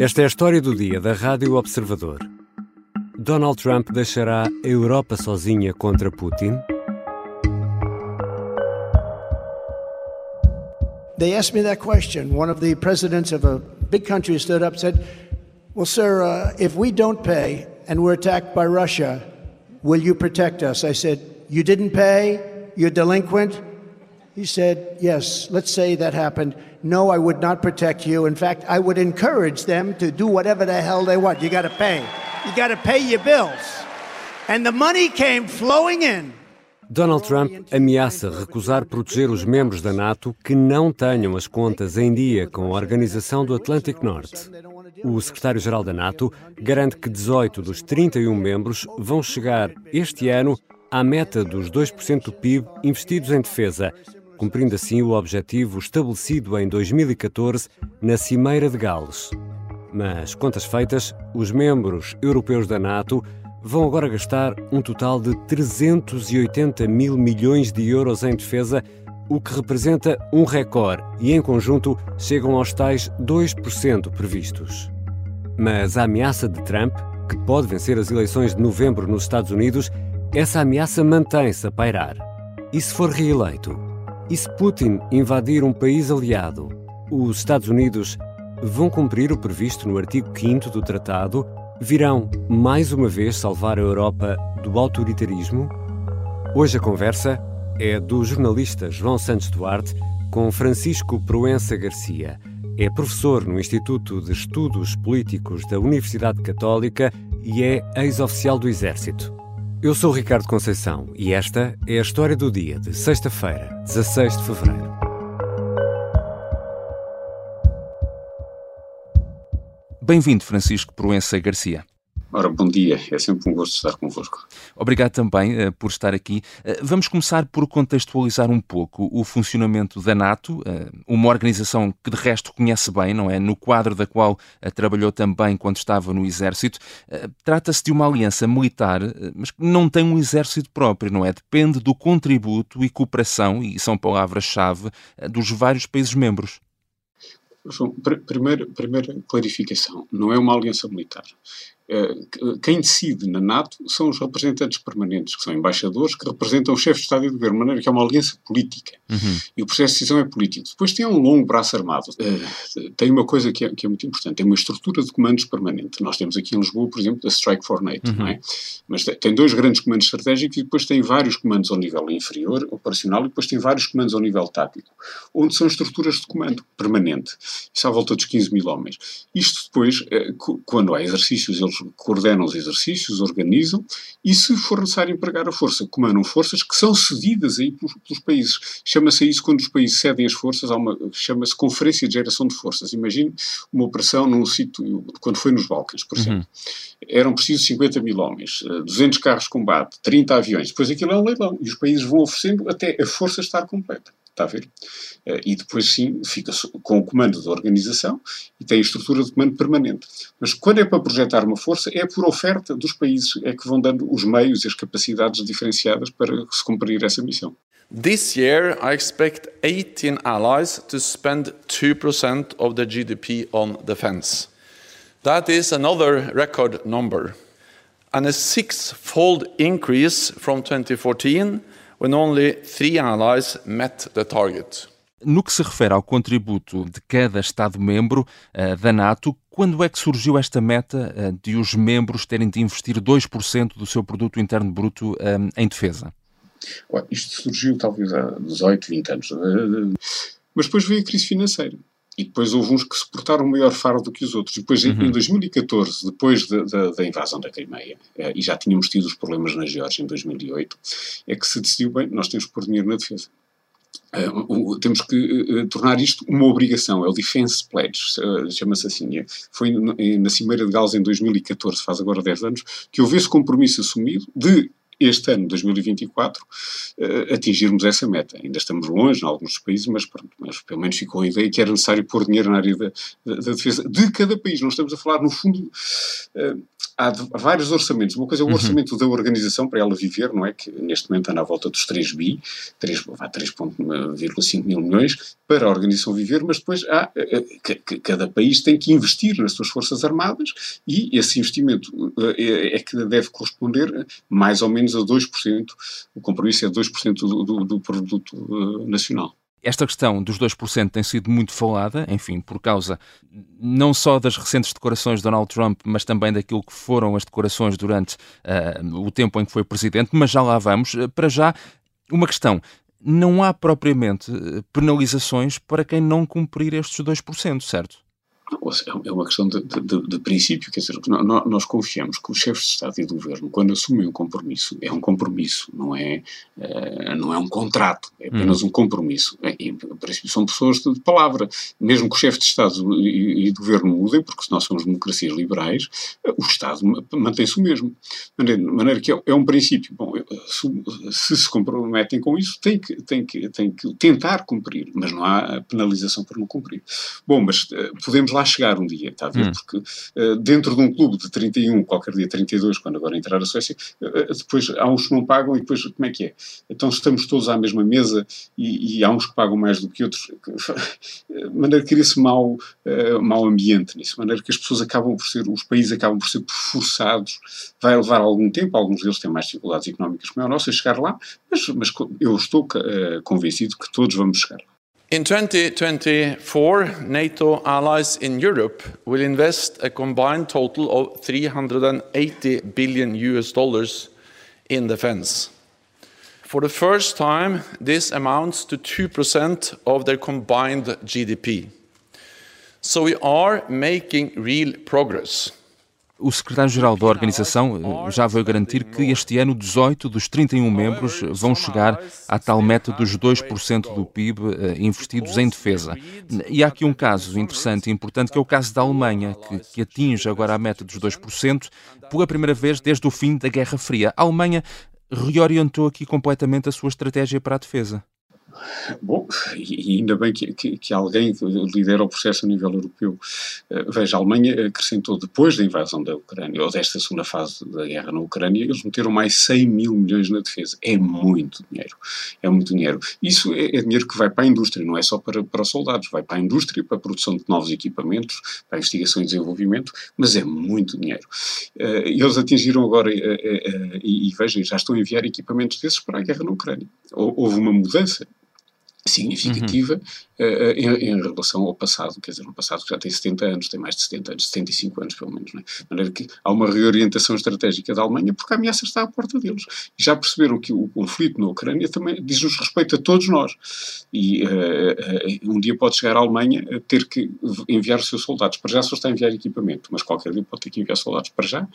Esta é a história do dia da Rádio Observador. Donald Trump deixará a Europa sozinha contra Putin? They asked me that question. One of the presidents of a big country stood up and said, Well, sir, uh, if we don't pay and we're attacked by Russia, will you protect us? I said, You didn't pay? You're delinquent? He said, Yes, let's say that happened. No, I would not protect you. In fact, I would encourage them to do whatever the hell they want. You got to pay. You got to pay your bills. And the money came flowing in. Donald Trump ameaça recusar proteger os membros da NATO que não tenham as contas em dia com a Organização do Atlântico Norte. O secretário-geral da NATO garante que 18 dos 31 membros vão chegar este ano à meta dos 2% do PIB investidos em defesa, cumprindo assim o objetivo estabelecido em 2014 na Cimeira de Gales. Mas, contas feitas, os membros europeus da NATO vão agora gastar um total de 380 mil milhões de euros em defesa, o que representa um recorde, e em conjunto chegam aos tais 2% previstos. Mas a ameaça de Trump, que pode vencer as eleições de novembro nos Estados Unidos, essa ameaça mantém-se a pairar. E se for reeleito? E se Putin invadir um país aliado? Os Estados Unidos vão cumprir o previsto no artigo 5 do tratado Virão mais uma vez salvar a Europa do autoritarismo? Hoje a conversa é do jornalista João Santos Duarte com Francisco Proença Garcia. É professor no Instituto de Estudos Políticos da Universidade Católica e é ex-oficial do Exército. Eu sou Ricardo Conceição e esta é a história do dia de sexta-feira, 16 de fevereiro. Bem-vindo, Francisco Proença Garcia. Ora, bom dia, é sempre um gosto estar convosco. Obrigado também uh, por estar aqui. Uh, vamos começar por contextualizar um pouco o funcionamento da NATO, uh, uma organização que de resto conhece bem, não é? No quadro da qual trabalhou também quando estava no Exército. Trata-se de uma aliança militar, mas que não tem um exército próprio, não é? Depende do contributo e cooperação, e são palavras-chave, dos vários países membros. João, primeira, primeira clarificação, não é uma aliança militar. Eh, quem decide na NATO são os representantes permanentes, que são embaixadores, que representam o chefe de Estado e de Governo, de maneira que é uma aliança política. Uhum. E o processo de decisão é político. Depois tem um longo braço armado. Uh, tem uma coisa que é, que é, muito importante, tem uma estrutura de comandos permanente. Nós temos aqui em Lisboa, por exemplo, a Strike for NATO, uhum. não é? Mas tem dois grandes comandos estratégicos e depois tem vários comandos ao nível inferior, operacional, e depois tem vários comandos ao nível tático, onde são estruturas de comando permanente. Isso à volta dos 15 mil homens. Isto depois, uh, quando há exercícios, eles coordenam os exercícios, organizam e, se for necessário empregar a força, comandam forças que são cedidas aí pelos, pelos países. Chama-se isso quando os países cedem as forças, chama-se Conferência de Geração de Forças. Imagine uma operação num sítio, quando foi nos Balcãs, por exemplo. Uhum. Eram precisos 50 mil homens, 200 eh, carros de combate, 30 aviões. Depois aquilo é um leilão e os países vão oferecendo até a força estar completa. Está a ver? Eh, e depois sim fica com o comando da organização e tem a estrutura de comando permanente. Mas quando é para projetar uma força, é por oferta dos países é que vão dando os meios e as capacidades diferenciadas para se cumprir essa missão. This year, I expect 18 allies to spend 2% of the GDP on defense. That is another record number, and a six-fold increase from 2014 when only three allies met the target. No que se refere ao contributo de cada Estado-membro uh, da NATO, quando é que surgiu esta meta uh, de os membros terem de investir 2% do seu produto interno bruto uh, em defesa? isto surgiu talvez há 18, 20 anos. Mas depois veio a crise financeira. E depois houve uns que se portaram maior fardo do que os outros. Depois, uhum. em 2014, depois de, de, da invasão da Crimeia, eh, e já tínhamos tido os problemas na Geórgia em 2008, é que se decidiu, bem, nós temos que pôr dinheiro na defesa. Uh, temos que uh, tornar isto uma obrigação, é o Defense Pledge, uh, chama-se assim. É, foi na Cimeira de Gales em 2014, faz agora 10 anos, que houve esse compromisso assumido de este ano, 2024, uh, atingirmos essa meta. Ainda estamos longe em alguns países, mas, pronto, mas pelo menos ficou a ideia que era necessário pôr dinheiro na área da, da, da defesa de cada país. Não estamos a falar, no fundo, uh, há vários orçamentos. Uma coisa é o uhum. orçamento da organização para ela viver, não é? Que neste momento anda à volta dos 3 bi, 3,5 mil milhões, para a organização viver, mas depois há, eh, eh, cada país tem que investir nas suas forças armadas e esse investimento é, é que deve corresponder mais ou menos a 2%, o compromisso é 2% do, do, do produto nacional. Esta questão dos 2% tem sido muito falada, enfim, por causa não só das recentes declarações de Donald Trump, mas também daquilo que foram as declarações durante uh, o tempo em que foi presidente, mas já lá vamos. Uh, para já, uma questão. Não há propriamente penalizações para quem não cumprir estes 2%, certo? É, é uma questão de, de, de, princípio, quer dizer, nós confiamos que os chefes de Estado e de Governo, quando assumem um compromisso, é um compromisso, não é, uh, não é um contrato, é apenas uhum. um compromisso. E, em princípio, são pessoas de, palavra. Mesmo que os chefes de Estado e, e de Governo mudem, porque se nós somos democracias liberais, uh, o Estado mantém-se o mesmo. De maneira que é, é um princípio. Bom, se, se, comprometem com isso, tem que, tem, que, tem que tentar cumprir, mas não há penalização por não cumprir. Bom, mas uh, podemos lá lá chegar um dia, está a ver? Hum. Porque uh, dentro de um clube de 31, qualquer dia 32, quando agora entrar a Suécia, uh, depois há uns que não pagam e depois como é que é? Então estamos todos à mesma mesa e, e há uns que pagam mais do que outros, de maneira que cria-se mau, uh, mau ambiente nisso, de maneira que as pessoas acabam por ser, os países acabam por ser forçados, vai levar algum tempo, alguns deles têm mais dificuldades económicas como a nossa, a chegar lá, mas, mas eu estou convencido que todos vamos chegar lá. In 2024, NATO allies in Europe will invest a combined total of 380 billion US dollars in defense. For the first time, this amounts to 2% of their combined GDP. So we are making real progress. O secretário-geral da organização eh, já veio garantir que este ano 18 dos 31 membros vão chegar à tal meta dos 2% do PIB eh, investidos em defesa. E há aqui um caso interessante e importante que é o caso da Alemanha, que, que atinge agora a meta dos 2% pela primeira vez desde o fim da Guerra Fria. A Alemanha reorientou aqui completamente a sua estratégia para a defesa. Bom, e ainda bem que, que, que, alguém lidera o processo a nível europeu. Uh, veja, a Alemanha acrescentou, depois da invasão da Ucrânia, ou desta segunda fase da guerra na Ucrânia, eles meteram mais 100 mil milhões na defesa. É muito dinheiro. É muito dinheiro. Isso é, é dinheiro que vai para a indústria, não é só para, para os soldados. Vai para a indústria, para a produção de novos equipamentos, para a investigação e desenvolvimento, mas é muito dinheiro. Uh, eles atingiram agora, uh, e, e vejam, já estão a enviar equipamentos desses para a guerra na Ucrânia. Houve uma mudança significativa uhum. uh, em, em, relação ao passado, quer dizer, um passado que já tem 70 anos, tem mais de 70 anos, 75 anos pelo menos, não é? De maneira que há uma reorientação estratégica da Alemanha porque a ameaça está à porta deles. E já perceberam que o conflito na Ucrânia também diz-nos respeito a todos nós. E uh, uh, um dia pode chegar à Alemanha a ter que enviar os seus soldados. Para já só está a enviar equipamento, mas qualquer dia pode ter que enviar soldados para já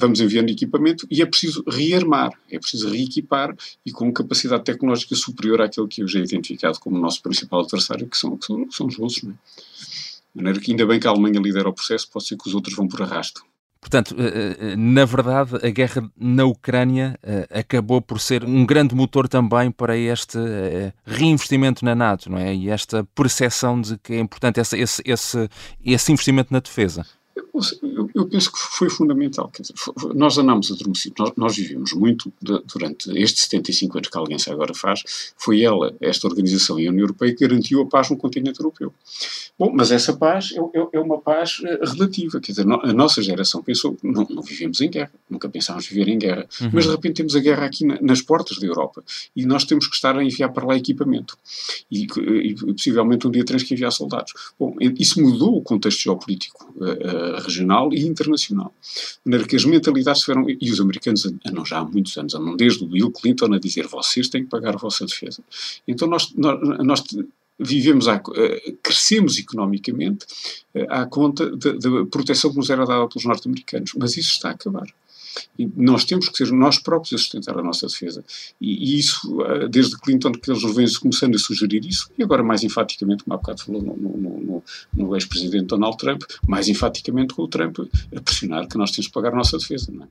vamos enviando equipamento e é preciso rearmar, é preciso reequipar e com capacidade tecnológica superior àquele que hoje é identificado como o nosso principal adversário, que são, que são, que são os russos. Não é? De maneira que ainda bem que a Alemanha lidera o processo, pode ser que os outros vão por arrasto. Portanto, eh, eh, na verdade, a guerra na Ucrânia eh, acabou por ser um grande motor também para este reinvestimento na NATO, não é? E esta percepção de que é importante esse, esse, esse, esse investimento na defesa. Eu, eu, penso que foi fundamental. Dizer, nós andámos adormecidos, nós, nós vivemos muito de, durante estes 75 anos que a Aliança agora faz, foi ela, esta organização e a União Europeia, que garantiu a paz no continente europeu. Bom, mas essa paz é, é, é uma paz eh, relativa, quer dizer, a nossa geração pensou, não, não vivemos em guerra, nunca pensámos viver em guerra, uhum. mas de repente temos a guerra aqui na, nas portas da Europa e nós temos que estar a enviar para lá equipamento e, e possivelmente um dia teremos que enviar soldados. Bom, isso mudou o contexto geopolítico uh, regional e internacional. De maneira que as mentalidades foram, e os americanos andam já há muitos anos, andam desde o Bill Clinton a dizer vocês têm que pagar a vossa defesa. Então nós, nós, nós vivemos, à, eh, crescemos economicamente eh, à conta da proteção que nos era dada pelos norte-americanos, mas isso está a acabar. E nós temos que ser nós próprios a sustentar a nossa defesa. E, e isso, eh, desde Clinton, que eles vêm começando a sugerir isso, e agora mais enfaticamente, como há bocado falou no, no, no, no ex-presidente Donald Trump, mais enfaticamente com o Trump, a pressionar que nós temos que pagar a nossa defesa. Não é?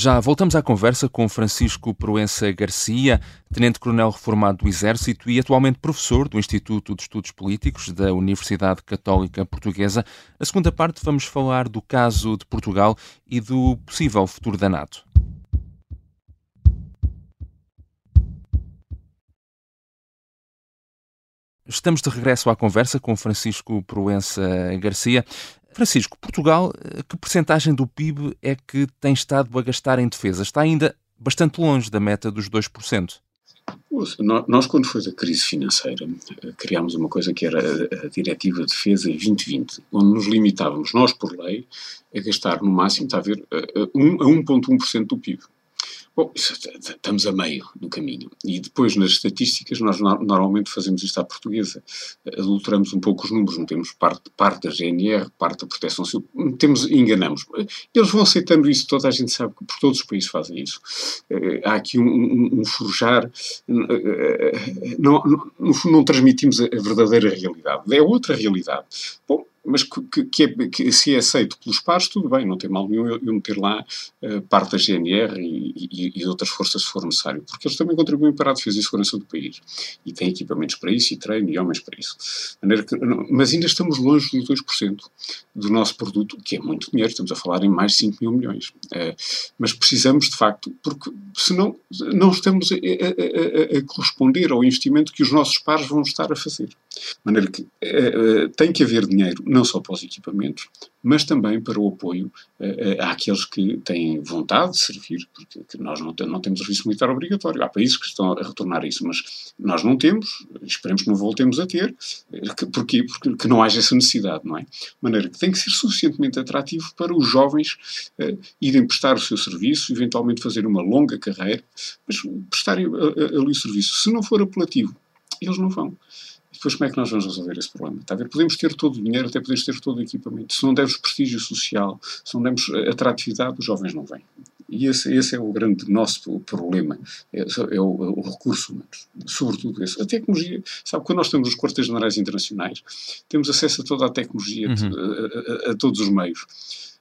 Já voltamos à conversa com Francisco Proença Garcia, tenente-coronel reformado do Exército e atualmente professor do Instituto de Estudos Políticos da Universidade Católica Portuguesa. Na segunda parte vamos falar do caso de Portugal e do possível futuro da NATO. Estamos de regresso à conversa com Francisco Proença Garcia. Francisco, Portugal, eh, que percentagem do PIB é que tem estado a gastar em defesa? Está ainda bastante longe da meta dos 2%. Nós, quando foi a crise financeira, eh, criámos uma coisa que era a Diretiva de Defesa 2020, onde nos limitávamos, nós por lei, a gastar no máximo, está a ver, a 1,1% do PIB. Bom, estamos a meio do caminho. E depois, nas estatísticas, nós normalmente fazemos isto à portuguesa. Adulteramos um pouco os números, metemos parte, parte da GNR, parte da proteção civil, metemos, enganamos. Eles vão aceitando isso, toda a gente sabe que por todos os países fazem isso. Eh, há aqui um, um, um forjar, eh, não, não, não transmitimos a verdadeira realidade. É outra realidade. Bom, mas que, que, é, que, se é aceito pelos pares, tudo bem, não tem mal nenhum eu, eu meter lá uh, parte da GNR e, e, e, outras forças se for necessário, porque eles também contribuem para a defesa e segurança do país. E têm equipamentos para isso, e treino, e homens para isso. Que, não, mas ainda estamos longe dos 2% do nosso produto, que é muito dinheiro, estamos a falar em mais de 5 mil milhões. Uh, mas precisamos, de facto, porque senão não estamos a, a, a, a, corresponder ao investimento que os nossos pares vão estar a fazer. De maneira que uh, tem que haver dinheiro não só para os equipamentos, mas também para o apoio uh, àqueles que têm vontade de servir, porque nós não, não temos serviço militar obrigatório. Há países que estão a retornar isso, mas nós não temos, esperemos que não voltemos a ter, que, porquê? Porque que não haja essa necessidade, não é? De maneira que tem que ser suficientemente atrativo para os jovens uh, irem prestar o seu serviço, eventualmente fazer uma longa carreira, mas prestarem ali o serviço. Se não for apelativo, eles não vão. Depois, como é que nós vamos resolver esse problema? Está a ver? Podemos ter todo o dinheiro, até podemos ter todo o equipamento. Se não demos prestígio social, se não demos atratividade, os jovens não vêm. E esse, esse é o grande nosso problema, é, é o, o, recurso humano, sobretudo esse. A tecnologia, sabe, quando nós temos os quartéis generais internacionais, temos acesso a toda a tecnologia, uhum. a, a, a, todos os meios.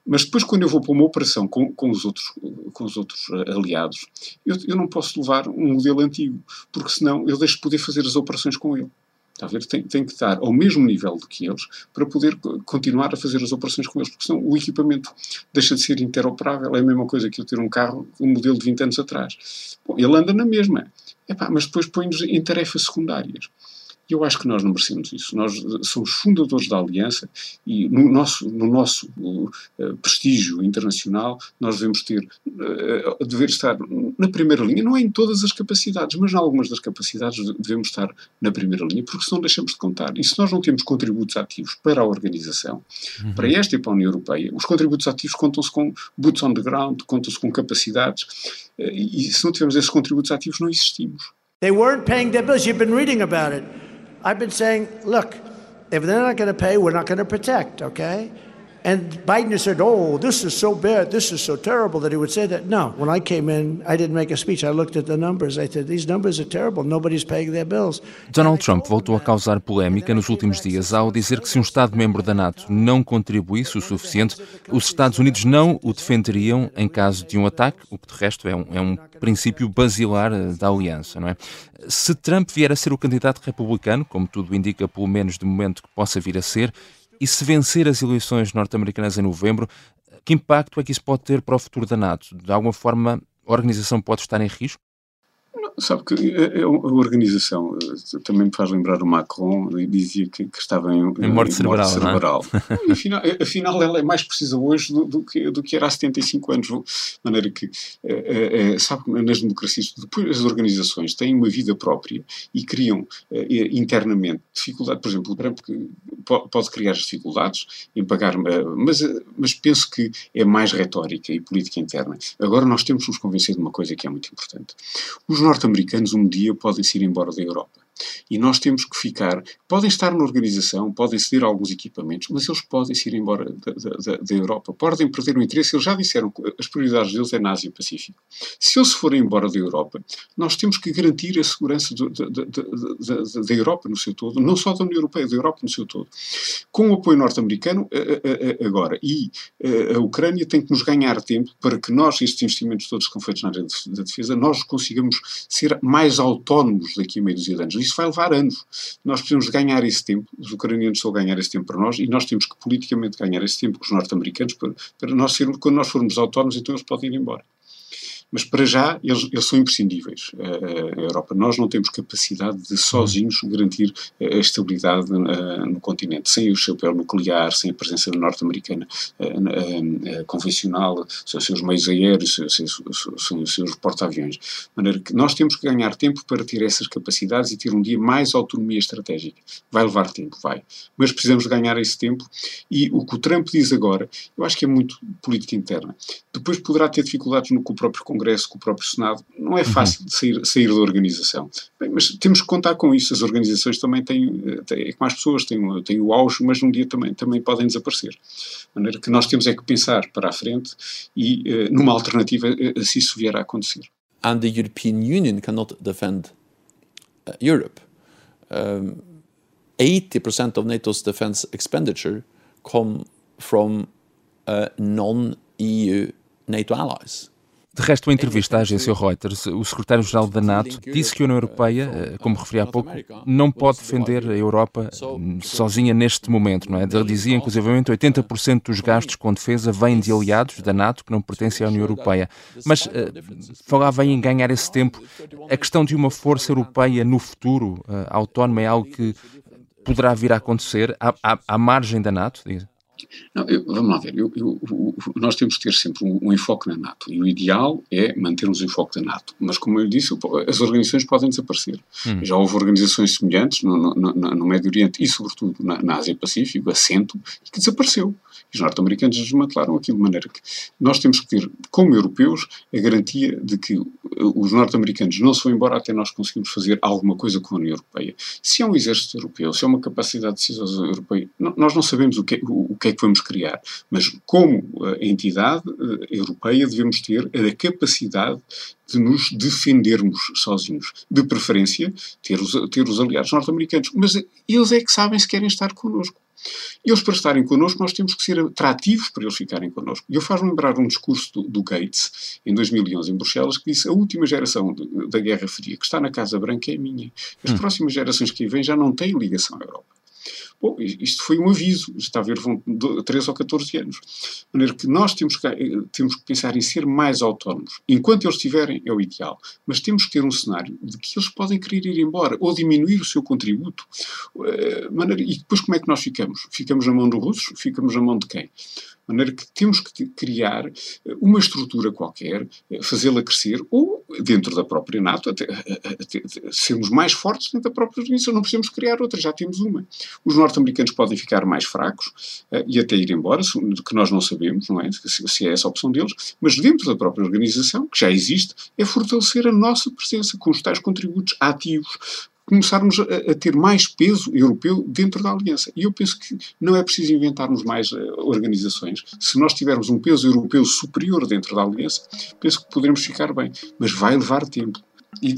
Mas depois, quando eu vou para uma operação com, com, os, outros, com os outros aliados, eu, eu não posso levar um modelo antigo, porque senão eu deixo de poder fazer as operações com ele. Está a ver? Tem, tem, que estar ao mesmo nível do que eles para poder continuar a fazer as operações com eles, porque senão o equipamento deixa de ser interoperável. É a mesma coisa que eu ter um carro, um modelo de 20 anos atrás. Bom, ele anda na mesma, Epá, mas depois põe-nos em tarefas secundárias. E eu acho que nós não merecemos isso. Nós eh, somos fundadores da Aliança e no nosso, no nosso uh, prestígio internacional nós devemos ter, uh, dever estar na primeira linha, não é em todas as capacidades, mas em algumas das capacidades devemos estar na primeira linha, porque senão deixamos de contar. E se nós não temos contributos ativos para a organização, uhum. para esta e para a União Europeia, os contributos ativos contam-se com boots on the ground, contam-se com capacidades, uh, e se não tivermos esses contributos ativos, não existimos. They weren't paying their bills. You've been reading about it. I've been saying, look, if they're not going to pay, we're not going to protect, okay? And Biden said, oh, this is so bad, this is so terrible that he would say that. No, when I came in, I didn't make a speech. I looked at the numbers. I said, these numbers are terrible. Nobody's paying their bills. Donald Trump voltou a causar polémica nos últimos dias ao dizer que se um Estado-membro da NATO não contribuísse o suficiente, os Estados Unidos não o defenderiam em caso de um ataque, o que de resto é um, é um princípio basilar eh, da aliança, não é? Se Trump vier a ser o candidato republicano, como tudo indica, pelo menos de momento que possa vir a ser, e se vencer as eleições norte-americanas em novembro, que impacto é que isso pode ter para o futuro da NATO? De alguma forma, a organização pode estar em risco? Sabe que a, a, organização eh, também me faz lembrar o Macron, dizia que, que estava em, em morte cerebral. Morte cerebral. É? afinal, afinal, ela é mais precisa hoje do, do, que, do que era há 75 anos. De maneira que, é, é, sabe, nas democracias, depois as organizações têm uma vida própria e criam internamente dificuldade. Por exemplo, o Trump pode criar as dificuldades em pagar, mas, mas penso que é mais retórica e política interna. Agora nós temos que nos convencer de uma coisa que é muito importante. Os norte-americanos um dia podem se ir embora da Europa. E nós temos que ficar. Podem estar na organização, podem ceder alguns equipamentos, mas eles podem se ir embora da, da, da Europa. Podem perder o interesse. Eles já disseram que as prioridades deles é na Ásia Pacífico. Se eles forem embora da Europa, nós temos que garantir a segurança da, da, Europa no seu todo, não só da União Europeia, da Europa no seu todo. Com o apoio norte-americano, agora. E a Ucrânia tem que nos ganhar tempo para que nós, estes investimentos todos que são feitos na área da defesa, nós consigamos ser mais autónomos daqui a meio dúzia de anos. Isso vai levar anos. Nós precisamos ganhar esse tempo, os ucranianos a ganhar esse tempo para nós, e nós temos que politicamente ganhar esse tempo com os norte-americanos para, para nós ser, quando nós formos autónomos, então eles podem ir embora. Mas para já eles, eles são imprescindíveis, a Europa. Nós não temos capacidade de sozinhos garantir a estabilidade no continente, sem o chapéu nuclear, sem a presença norte-americana convencional, os seus meios aéreos, os seus, os seus porta-aviões. De maneira que nós temos que ganhar tempo para ter essas capacidades e ter um dia mais autonomia estratégica. Vai levar tempo, vai. Mas precisamos ganhar esse tempo e o que o Trump diz agora, eu acho que é muito política interna. Depois poderá ter dificuldades no, com o próprio Congresso, com o próprio Senado. Não é uhum. fácil de sair, sair da organização. Bem, mas temos que contar com isso. As organizações também têm, têm é como as pessoas, têm, têm o auge, mas um dia também, também podem desaparecer. De maneira que nós temos é que pensar para a frente e uh, numa alternativa uh, se isso vier a acontecer. And the European Union cannot defend uh, Europe. Um, 80% of NATO's defense expenditure come from non-EU NATO allies. De resto, em entrevista à agência Reuters, o secretário-geral da NATO disse que a União Europeia, eh, como referi há pouco, não pode defender a Europa hum, sozinha neste momento, não é? Ele dizia, inclusivamente, 80% dos gastos com defesa vêm de aliados da NATO que não pertencem à União Europeia. Mas uh, falava em ganhar esse tempo. A questão de uma força europeia no futuro, uh, autónoma, é algo que poderá vir a acontecer à, à, à margem da NATO? Diz. Não, eu, vamos lá ver, eu, eu, nós temos que ter sempre um, um, enfoque na NATO e o ideal é mantermos o enfoque da NATO, mas como eu disse, as organizações podem desaparecer. Hum. Já houve organizações semelhantes no, no, no Médio Oriente e sobretudo na, na Ásia Pacífico, assento, que desapareceu. Os norte-americanos desmantelaram aquilo de maneira que nós temos que ter, como europeus, a garantia de que os norte-americanos não se vão embora até nós conseguirmos fazer alguma coisa com a União Europeia. Se é um exército europeu, se é uma capacidade de decisão europeia, nós não sabemos o que, o, o que é que vamos criar, mas como entidade eh, europeia devemos ter a capacidade de nos defendermos sozinhos. De preferência, ter os, ter os aliados norte-americanos. Mas eles é que sabem se querem estar connosco. Eles, para estarem connosco, nós temos que ser atrativos para eles ficarem connosco. E eu faz-me lembrar um discurso do, do, Gates, em 2011, em Bruxelas, que disse a última geração de, da Guerra Fria que está na Casa Branca é a minha. As hum. próximas gerações que vêm já não têm ligação à Europa. Bom, isto foi um aviso, está a ver, vão 13 ou 14 anos. De maneira que nós temos que, eh, temos que pensar em ser mais autónomos. Enquanto eles estiverem, é o ideal. Mas temos que ter um cenário de que eles podem querer ir embora ou diminuir o seu contributo. Uh, maneira, e depois como é que nós ficamos? Ficamos na mão dos russos? Ficamos na mão de quem? De maneira que temos que criar eh, uma estrutura qualquer, eh, fazê-la crescer, ou dentro da própria NATO, até, até, até, sermos mais fortes dentro da própria organização. Não precisamos criar outra, já temos uma. Os norte-americanos podem ficar mais fracos e até ir embora, que nós não sabemos, não é? Se, é essa a opção deles, mas dentro da própria organização, que já existe, é fortalecer a nossa presença com os tais contributos ativos, começarmos a, a, ter mais peso europeu dentro da aliança. E eu penso que não é preciso inventarmos mais uh, organizações. Se nós tivermos um peso europeu superior dentro da aliança, penso que poderemos ficar bem. Mas vai levar tempo. E,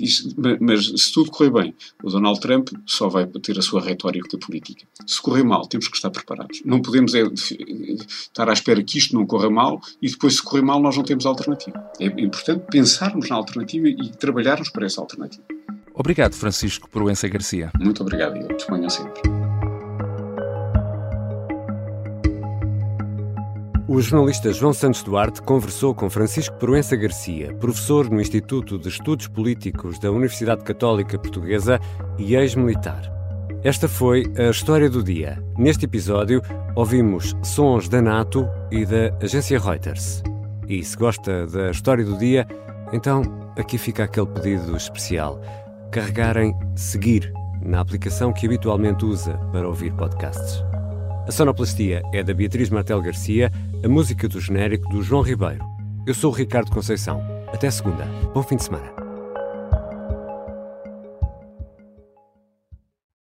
mas se tudo correr bem, o Donald Trump só vai ter a sua retórica política. Se correr mal, temos que estar preparados. Não podemos é, estar à espera que isto não corra mal e depois, se correr mal, nós não temos alternativa. É importante pensarmos na alternativa e trabalharmos para essa alternativa. Obrigado, Francisco Proença Garcia. Muito obrigado, eu disponho sempre. O jornalista João Santos Duarte conversou com Francisco Proença Garcia, professor no Instituto de Estudos Políticos da Universidade Católica Portuguesa e ex-militar. Esta foi a história do dia. Neste episódio, ouvimos sons da NATO e da agência Reuters. E se gosta da história do dia, então aqui fica aquele pedido especial carregarem Seguir na aplicação que habitualmente usa para ouvir podcasts. A sonoplastia é da Beatriz Martel Garcia, a música do genérico do João Ribeiro. Eu sou o Ricardo Conceição. Até segunda. Bom fim de semana.